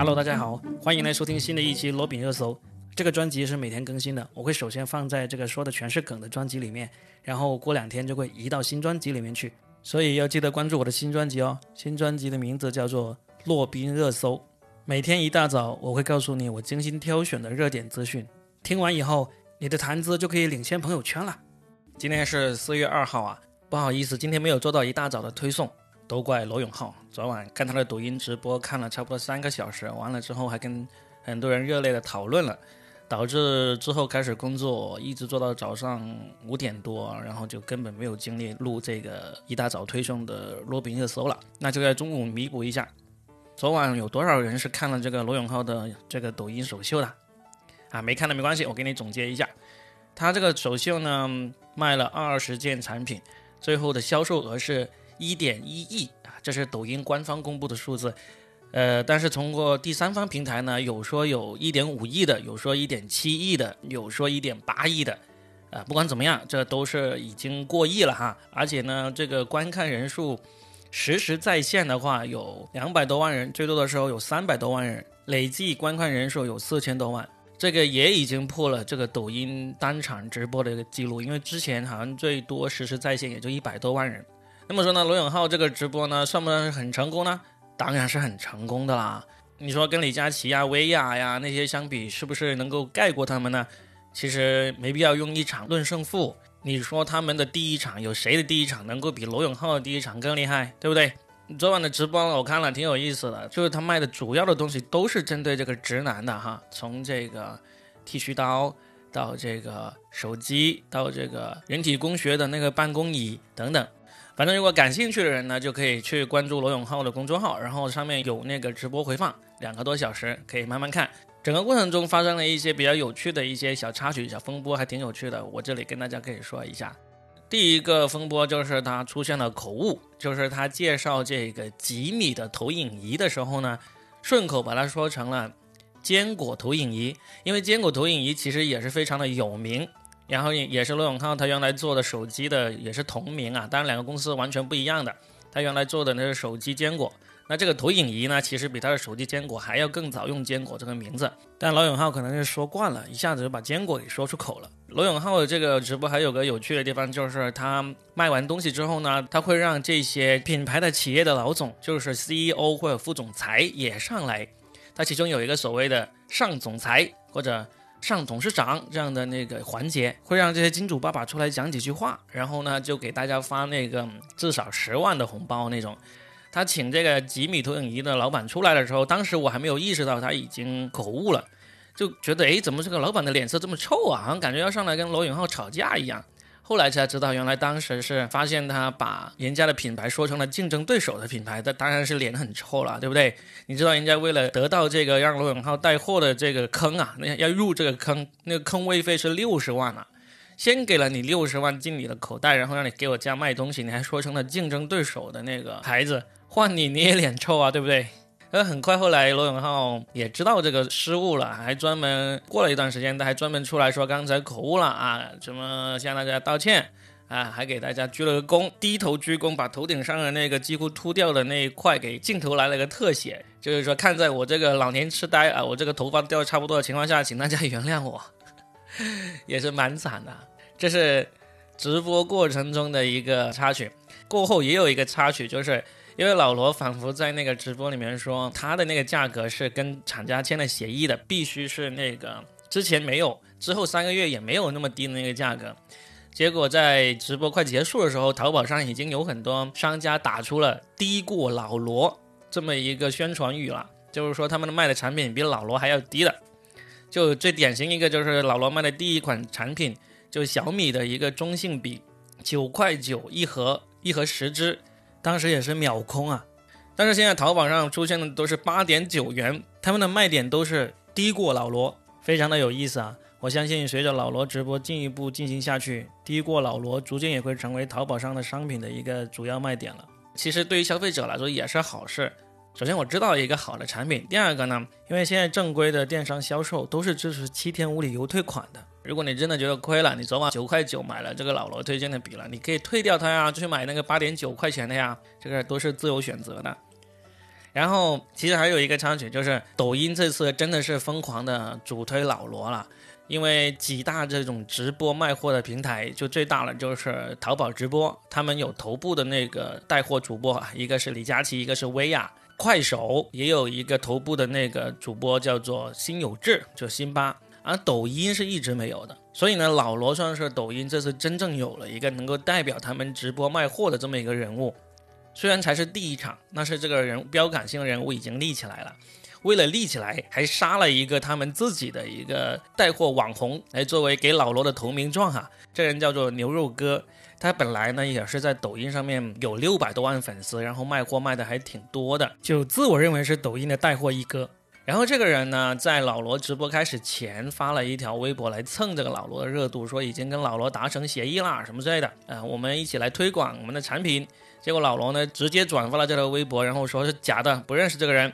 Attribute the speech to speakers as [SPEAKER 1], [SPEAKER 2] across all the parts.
[SPEAKER 1] Hello，大家好，欢迎来收听新的一期罗饼热搜。这个专辑是每天更新的，我会首先放在这个说的全是梗的专辑里面，然后过两天就会移到新专辑里面去，所以要记得关注我的新专辑哦。新专辑的名字叫做《洛宾热搜》，每天一大早我会告诉你我精心挑选的热点资讯，听完以后你的谈资就可以领先朋友圈了。今天是四月二号啊，不好意思，今天没有做到一大早的推送。都怪罗永浩，昨晚看他的抖音直播看了差不多三个小时，完了之后还跟很多人热烈的讨论了，导致之后开始工作一直做到早上五点多，然后就根本没有精力录这个一大早推送的罗宾热搜了，那就在中午弥补一下。昨晚有多少人是看了这个罗永浩的这个抖音首秀的？啊，没看的没关系，我给你总结一下，他这个首秀呢卖了二十件产品，最后的销售额是。一点一亿啊，这是抖音官方公布的数字，呃，但是通过第三方平台呢，有说有一点五亿的，有说一点七亿的，有说一点八亿的，啊，不管怎么样，这都是已经过亿了哈，而且呢，这个观看人数实时在线的话有两百多万人，最多的时候有三百多万人，累计观看人数有四千多万，这个也已经破了这个抖音单场直播的一个记录，因为之前好像最多实时在线也就一百多万人。那么说呢，罗永浩这个直播呢，算不算是很成功呢？当然是很成功的啦。你说跟李佳琦呀、薇娅呀那些相比，是不是能够盖过他们呢？其实没必要用一场论胜负。你说他们的第一场有谁的第一场能够比罗永浩的第一场更厉害，对不对？昨晚的直播我看了，挺有意思的，就是他卖的主要的东西都是针对这个直男的哈，从这个剃须刀到这个手机，到这个人体工学的那个办公椅等等。反正如果感兴趣的人呢，就可以去关注罗永浩的公众号，然后上面有那个直播回放，两个多小时可以慢慢看。整个过程中发生了一些比较有趣的一些小插曲、小风波，还挺有趣的。我这里跟大家可以说一下。第一个风波就是他出现了口误，就是他介绍这个吉米的投影仪的时候呢，顺口把它说成了坚果投影仪，因为坚果投影仪其实也是非常的有名。然后也也是罗永浩他原来做的手机的也是同名啊，当然两个公司完全不一样的。他原来做的那是手机坚果，那这个投影仪呢，其实比他的手机坚果还要更早用坚果这个名字。但罗永浩可能是说惯了，一下子就把坚果给说出口了。罗永浩的这个直播还有个有趣的地方，就是他卖完东西之后呢，他会让这些品牌的企业的老总，就是 CEO 或者副总裁也上来。他其中有一个所谓的上总裁或者。上董事长这样的那个环节，会让这些金主爸爸出来讲几句话，然后呢，就给大家发那个至少十万的红包那种。他请这个吉米投影仪的老板出来的时候，当时我还没有意识到他已经口误了，就觉得哎，怎么这个老板的脸色这么臭啊？好像感觉要上来跟罗永浩吵架一样。后来才知道，原来当时是发现他把人家的品牌说成了竞争对手的品牌，那当然是脸很臭了，对不对？你知道人家为了得到这个让罗永浩带货的这个坑啊，那要入这个坑，那个坑位费是六十万啊，先给了你六十万进你的口袋，然后让你给我家卖东西，你还说成了竞争对手的那个牌子，换你你也脸臭啊，对不对？而很快后来，罗永浩也知道这个失误了，还专门过了一段时间，他还专门出来说刚才口误了啊，什么向大家道歉啊，还给大家鞠了个躬，低头鞠躬，把头顶上的那个几乎秃掉的那一块给镜头来了个特写，就是说看在我这个老年痴呆啊，我这个头发掉差不多的情况下，请大家原谅我，也是蛮惨的。这是直播过程中的一个插曲，过后也有一个插曲，就是。因为老罗仿佛在那个直播里面说，他的那个价格是跟厂家签了协议的，必须是那个之前没有，之后三个月也没有那么低的那个价格。结果在直播快结束的时候，淘宝上已经有很多商家打出了“低过老罗”这么一个宣传语了，就是说他们卖的产品比老罗还要低的。就最典型一个就是老罗卖的第一款产品，就小米的一个中性笔，九块九一盒，一盒十支。当时也是秒空啊，但是现在淘宝上出现的都是八点九元，他们的卖点都是低过老罗，非常的有意思啊！我相信随着老罗直播进一步进行下去，低过老罗逐渐也会成为淘宝上的商品的一个主要卖点了。其实对于消费者来说也是好事。首先我知道一个好的产品，第二个呢，因为现在正规的电商销售都是支持七天无理由退款的。如果你真的觉得亏了，你昨晚九块九买了这个老罗推荐的笔了，你可以退掉它呀，去买那个八点九块钱的呀，这个都是自由选择的。然后其实还有一个插曲，就是抖音这次真的是疯狂的主推老罗了。因为几大这种直播卖货的平台，就最大的就是淘宝直播，他们有头部的那个带货主播，一个是李佳琦，一个是薇娅。快手也有一个头部的那个主播叫做辛有志，就辛巴。而抖音是一直没有的，所以呢，老罗算是抖音这次真正有了一个能够代表他们直播卖货的这么一个人物。虽然才是第一场，但是这个人标杆性人物已经立起来了。为了立起来，还杀了一个他们自己的一个带货网红来作为给老罗的投名状哈。这人叫做牛肉哥，他本来呢也是在抖音上面有六百多万粉丝，然后卖货卖的还挺多的，就自我认为是抖音的带货一哥。然后这个人呢，在老罗直播开始前发了一条微博来蹭这个老罗的热度，说已经跟老罗达成协议啦什么之类的，呃，我们一起来推广我们的产品。结果老罗呢直接转发了这条微博，然后说是假的，不认识这个人。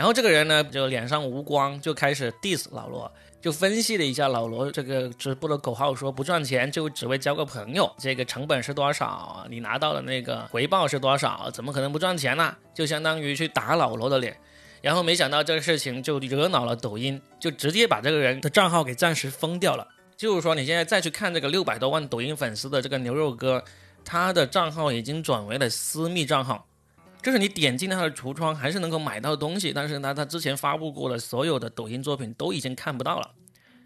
[SPEAKER 1] 然后这个人呢，就脸上无光，就开始 diss 老罗，就分析了一下老罗这个直播的口号，说不赚钱就只为交个朋友，这个成本是多少？你拿到的那个回报是多少？怎么可能不赚钱呢？就相当于去打老罗的脸。然后没想到这个事情就惹恼了抖音，就直接把这个人的账号给暂时封掉了。就是说你现在再去看这个六百多万抖音粉丝的这个牛肉哥，他的账号已经转为了私密账号。就是你点进他的橱窗，还是能够买到东西，但是呢，他之前发布过的所有的抖音作品都已经看不到了，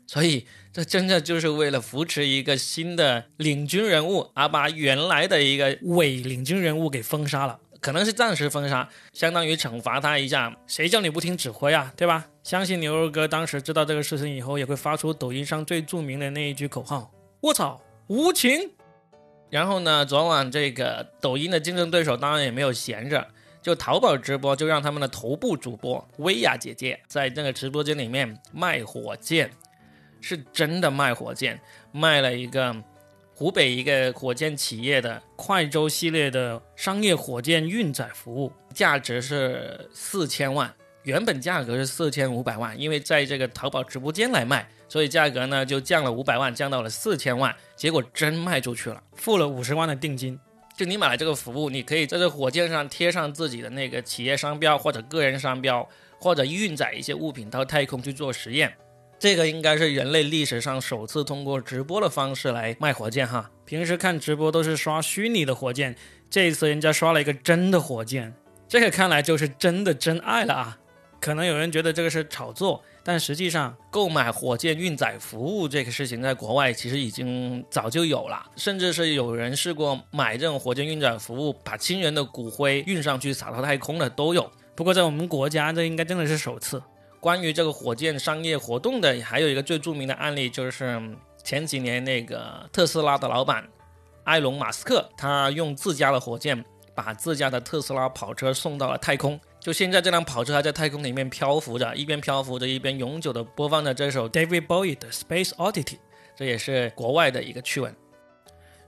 [SPEAKER 1] 所以这真的就是为了扶持一个新的领军人物，而把原来的一个伪领军人物给封杀了，可能是暂时封杀，相当于惩罚他一下。谁叫你不听指挥啊，对吧？相信牛肉哥当时知道这个事情以后，也会发出抖音上最著名的那一句口号：“我操，无情。”然后呢，昨晚这个抖音的竞争对手当然也没有闲着，就淘宝直播，就让他们的头部主播薇娅姐姐在这个直播间里面卖火箭，是真的卖火箭，卖了一个湖北一个火箭企业的快舟系列的商业火箭运载服务，价值是四千万。原本价格是四千五百万，因为在这个淘宝直播间来卖，所以价格呢就降了五百万，降到了四千万。结果真卖出去了，付了五十万的定金。就你买了这个服务，你可以在这火箭上贴上自己的那个企业商标或者个人商标，或者运载一些物品到太空去做实验。这个应该是人类历史上首次通过直播的方式来卖火箭哈。平时看直播都是刷虚拟的火箭，这一次人家刷了一个真的火箭，这个看来就是真的真爱了啊。可能有人觉得这个是炒作，但实际上购买火箭运载服务这个事情在国外其实已经早就有了，甚至是有人试过买这种火箭运载服务，把亲人的骨灰运上去撒到太空的都有。不过在我们国家，这应该真的是首次。关于这个火箭商业活动的，还有一个最著名的案例，就是前几年那个特斯拉的老板埃隆·马斯克，他用自家的火箭把自家的特斯拉跑车送到了太空。就现在，这辆跑车还在太空里面漂浮着，一边漂浮着，一边永久的播放着这首 David Bowie 的《Space Oddity》，这也是国外的一个趣闻。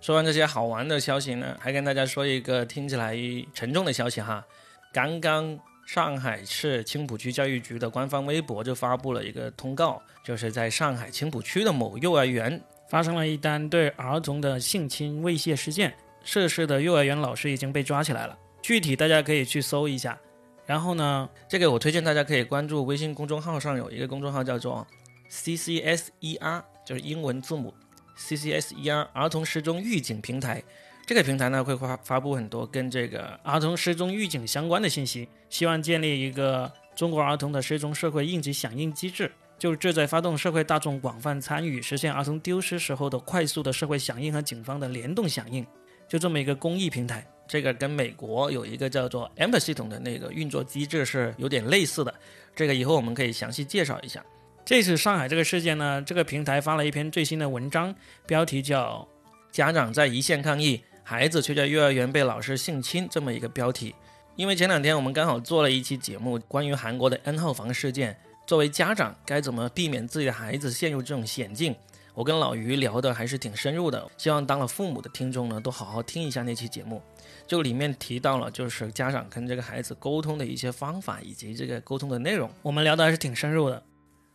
[SPEAKER 1] 说完这些好玩的消息呢，还跟大家说一个听起来沉重的消息哈。刚刚上海市青浦区教育局的官方微博就发布了一个通告，就是在上海青浦区的某幼儿园发生了一单对儿童的性侵猥亵事件，涉事的幼儿园老师已经被抓起来了。具体大家可以去搜一下。然后呢，这个我推荐大家可以关注微信公众号上有一个公众号叫做 CCSER，就是英文字母 CCSER 儿童失踪预警平台。这个平台呢会发发布很多跟这个儿童失踪预警相关的信息，希望建立一个中国儿童的失踪社会应急响应机制，就志在发动社会大众广泛参与，实现儿童丢失时候的快速的社会响应和警方的联动响应，就这么一个公益平台。这个跟美国有一个叫做 AMBER 系统的那个运作机制是有点类似的，这个以后我们可以详细介绍一下。这次上海这个事件呢，这个平台发了一篇最新的文章，标题叫“家长在一线抗议，孩子却在幼儿园被老师性侵”这么一个标题。因为前两天我们刚好做了一期节目，关于韩国的 N 号房事件，作为家长该怎么避免自己的孩子陷入这种险境？我跟老于聊的还是挺深入的，希望当了父母的听众呢，都好好听一下那期节目。就里面提到了，就是家长跟这个孩子沟通的一些方法，以及这个沟通的内容，我们聊的还是挺深入的。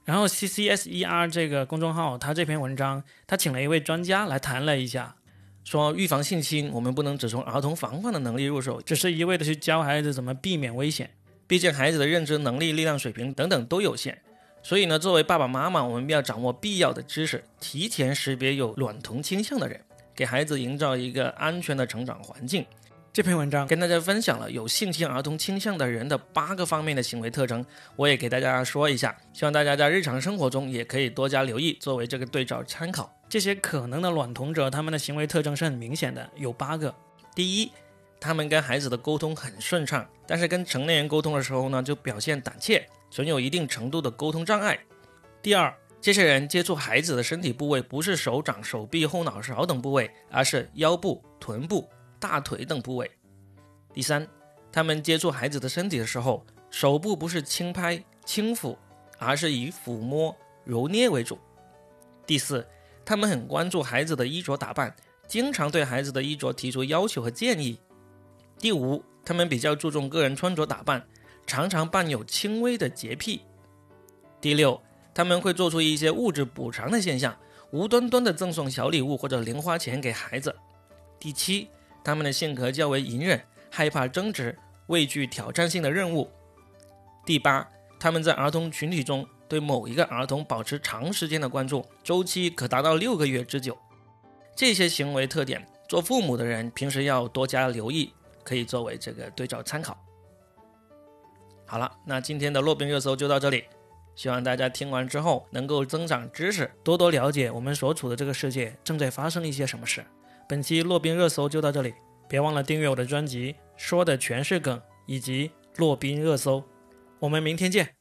[SPEAKER 1] 然后 C C S E R 这个公众号，他这篇文章，他请了一位专家来谈了一下，说预防性侵，我们不能只从儿童防范的能力入手，只是一味的去教孩子怎么避免危险。
[SPEAKER 2] 毕竟孩子的认知能力、力量水平等等都有限。所以呢，作为爸爸妈妈，我们要掌握必要的知识，提前识别有卵童倾向的人，给孩子营造一个安全的成长环境。这篇文章跟大家分享了有性侵儿童倾向的人的八个方面的行为特征，我也给大家说一下，希望大家在日常生活中也可以多加留意，作为这个对照参考。
[SPEAKER 1] 这些可能的卵童者，他们的行为特征是很明显的，有八个。
[SPEAKER 2] 第一，他们跟孩子的沟通很顺畅，但是跟成年人沟通的时候呢，就表现胆怯。存有一定程度的沟通障碍。第二，这些人接触孩子的身体部位不是手掌、手臂、后脑勺等部位，而是腰部、臀部、大腿等部位。第三，他们接触孩子的身体的时候，手部不是轻拍、轻抚，而是以抚摸、揉捏为主。第四，他们很关注孩子的衣着打扮，经常对孩子的衣着提出要求和建议。第五，他们比较注重个人穿着打扮。常常伴有轻微的洁癖。第六，他们会做出一些物质补偿的现象，无端端的赠送小礼物或者零花钱给孩子。第七，他们的性格较为隐忍，害怕争执，畏惧挑战性的任务。第八，他们在儿童群体中对某一个儿童保持长时间的关注，周期可达到六个月之久。这些行为特点，做父母的人平时要多加留意，可以作为这个对照参考。好了，那今天的洛宾热搜就到这里。希望大家听完之后能够增长知识，多多了解我们所处的这个世界正在发生一些什么事。本期洛宾热搜就到这里，别忘了订阅我的专辑，说的全是梗，以及洛宾热搜。我们明天见。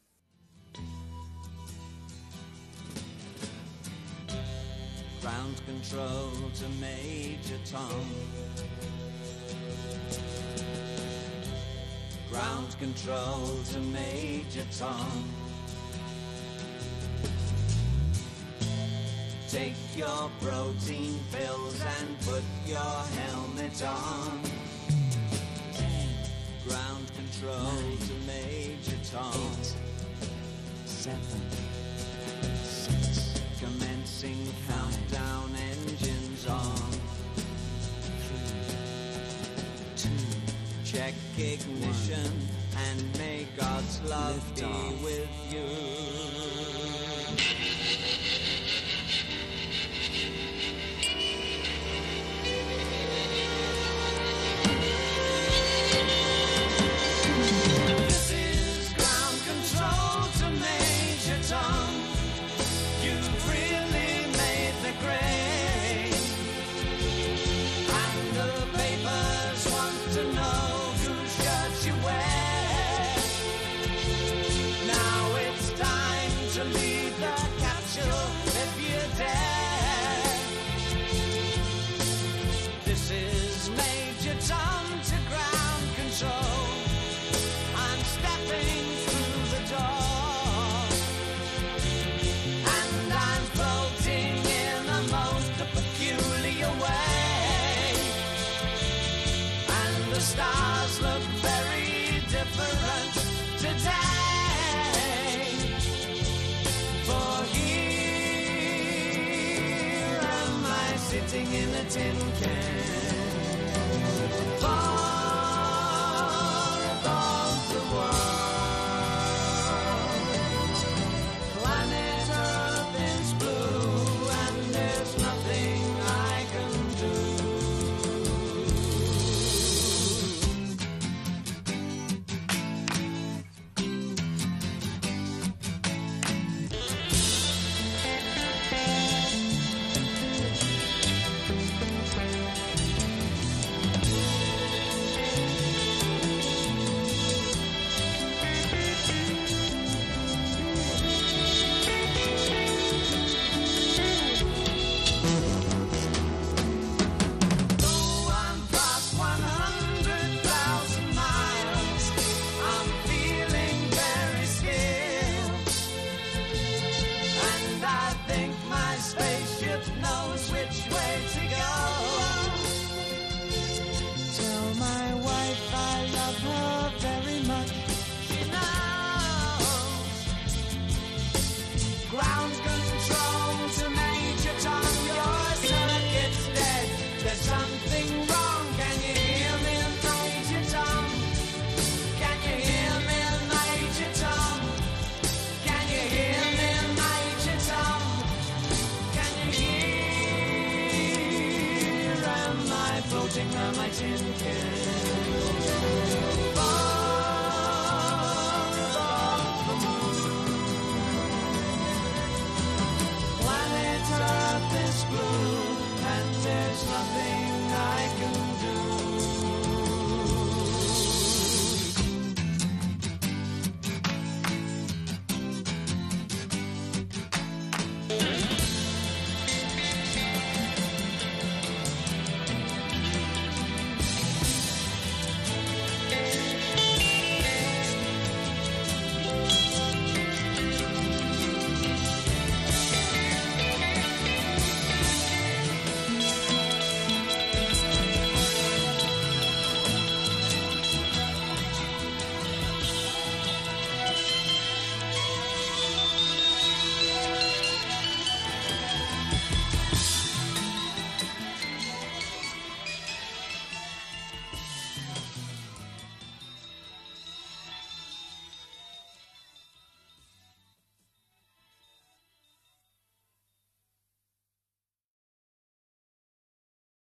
[SPEAKER 2] ground control to Major Tom. Take your protein pills and put your helmet on. Ground control Nine, to Major Tom. Eight, seven, six, commencing countdown engines on. Three, two, check ignition and may God's love be with you. tin